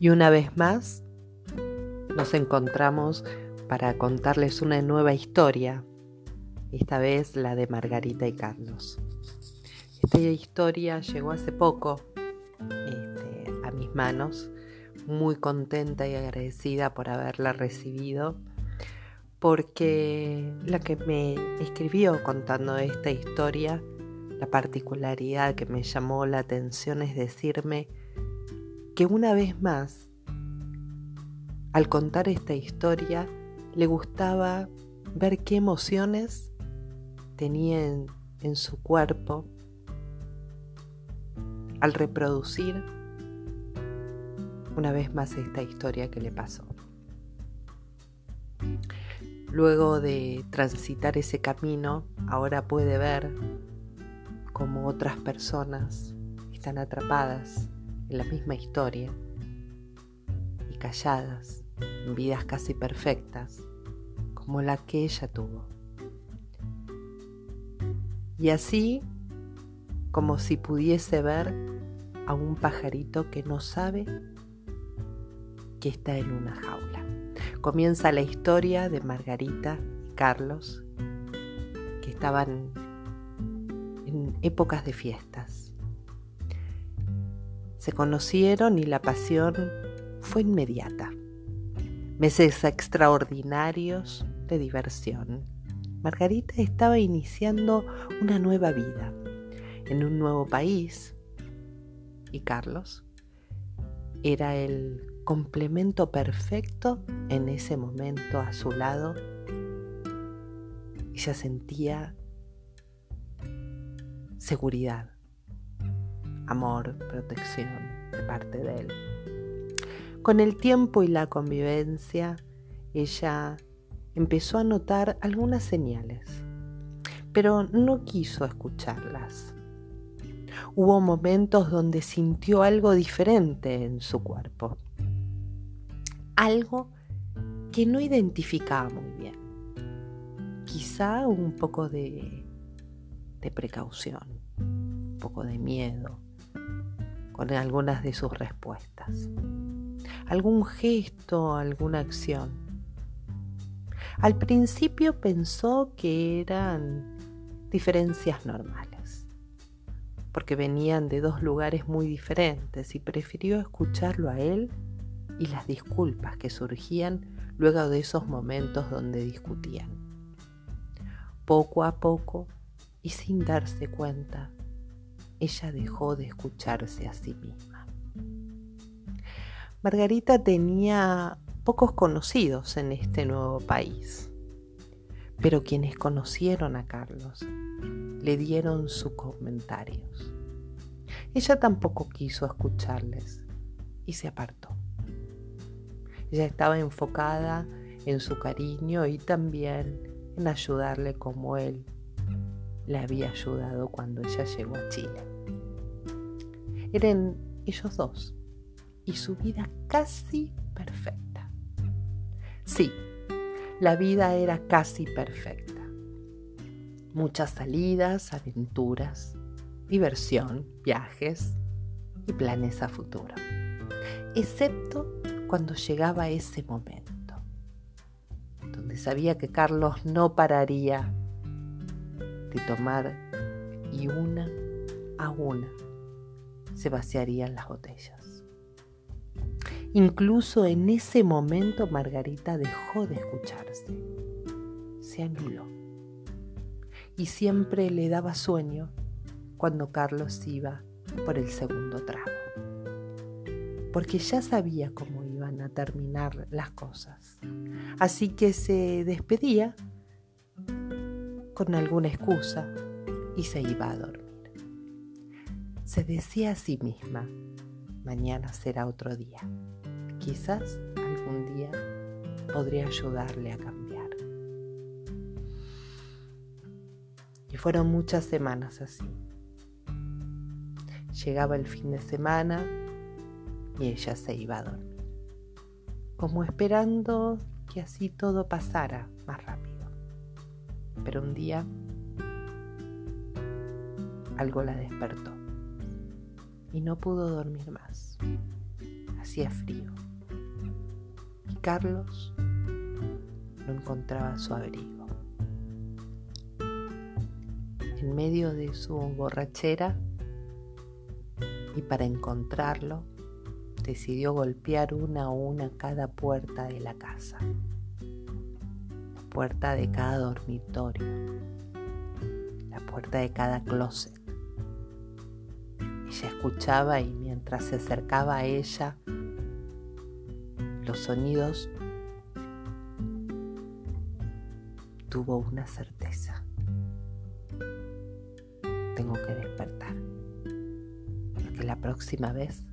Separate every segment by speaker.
Speaker 1: Y una vez más nos encontramos para contarles una nueva historia, esta vez la de Margarita y Carlos. Esta historia llegó hace poco este, a mis manos, muy contenta y agradecida por haberla recibido, porque la que me escribió contando esta historia, la particularidad que me llamó la atención es decirme que una vez más, al contar esta historia, le gustaba ver qué emociones tenía en, su cuerpo al reproducir una vez más esta historia que le pasó. Luego de transitar ese camino, ahora puede ver cómo otras personas están atrapadas en la misma historia y calladas en vidas casi perfectas como la que ella tuvo. Y así como si pudiese ver a un pajarito que no sabe que está en una jaula. Comienza la historia de Margarita y Carlos, que estaban en épocas de fiestas. Se conocieron y la pasión fue inmediata. Meses extraordinarios de diversión. Margarita estaba iniciando una nueva vida en un nuevo país y Carlos era el complemento perfecto en ese momento a su lado se sentía seguridad, amor, protección de parte de él. Con el tiempo y la convivencia, ella empezó a notar algunas señales, pero no quiso escucharlas. Hubo momentos donde sintió algo diferente en su cuerpo, algo que no identificaba muy bien, quizá un poco de, precaución, un poco de miedo con algunas de sus respuestas, algún gesto, alguna acción. Al principio pensó que eran diferencias normales, porque venían de dos lugares muy diferentes y prefirió escucharlo a él y las disculpas que surgían luego de esos momentos donde discutían. Poco a poco y sin darse cuenta, ella dejó de escucharse a sí misma. Margarita tenía pocos conocidos en este nuevo país, pero quienes conocieron a Carlos le dieron sus comentarios. Ella tampoco quiso escucharles y se apartó. Ella estaba enfocada en su cariño y también en ayudarle como él le había ayudado cuando ella llegó a Chile. Eran ellos dos y su vida casi perfecta. Sí, la vida era casi perfecta. Muchas salidas, aventuras, diversión, viajes y planes a futuro. Excepto cuando llegaba ese momento, donde sabía que Carlos no pararía de tomar y una a una se vaciarían las botellas. Incluso en ese momento Margarita dejó de escucharse, se anuló y siempre le daba sueño cuando Carlos iba por el segundo trago, porque ya sabía cómo iban a terminar las cosas. Así que se despedía con alguna excusa y se iba a dormir. Se decía a sí misma, mañana será otro día. Quizás algún día podría ayudarle a cambiar. Y fueron muchas semanas así. Llegaba el fin de semana y ella se iba a dormir, como esperando que así todo pasara más rápido pero un día algo la despertó y no pudo dormir más. Hacía frío. Y Carlos no encontraba su abrigo. En medio de su borrachera y para encontrarlo, decidió golpear una a una cada puerta de la casa, puerta de cada dormitorio, la puerta de cada closet. Ella escuchaba y mientras se acercaba a ella, los sonidos tuvo una certeza. Tengo que despertar, porque la próxima vez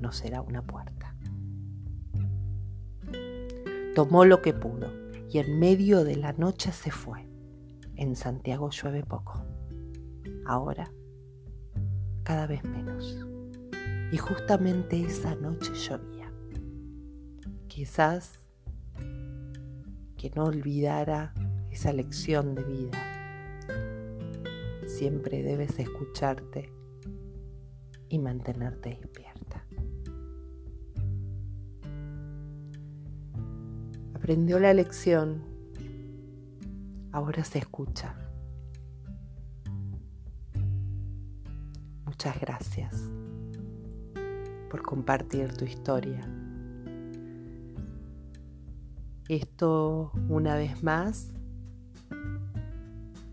Speaker 1: no será una puerta. Tomó lo que pudo y en medio de la noche se fue. En Santiago llueve poco. Ahora, cada vez menos. Y justamente esa noche llovía. Quizás que no olvidara esa lección de vida. Siempre debes escucharte y mantenerte despierta. Aprendió la lección, ahora se escucha. Muchas gracias por compartir tu historia. Esto una vez más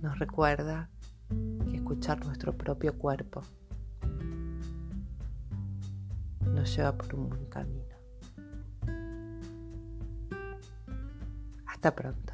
Speaker 1: nos recuerda que escuchar nuestro propio cuerpo nos lleva por un buen camino. Hasta pronto.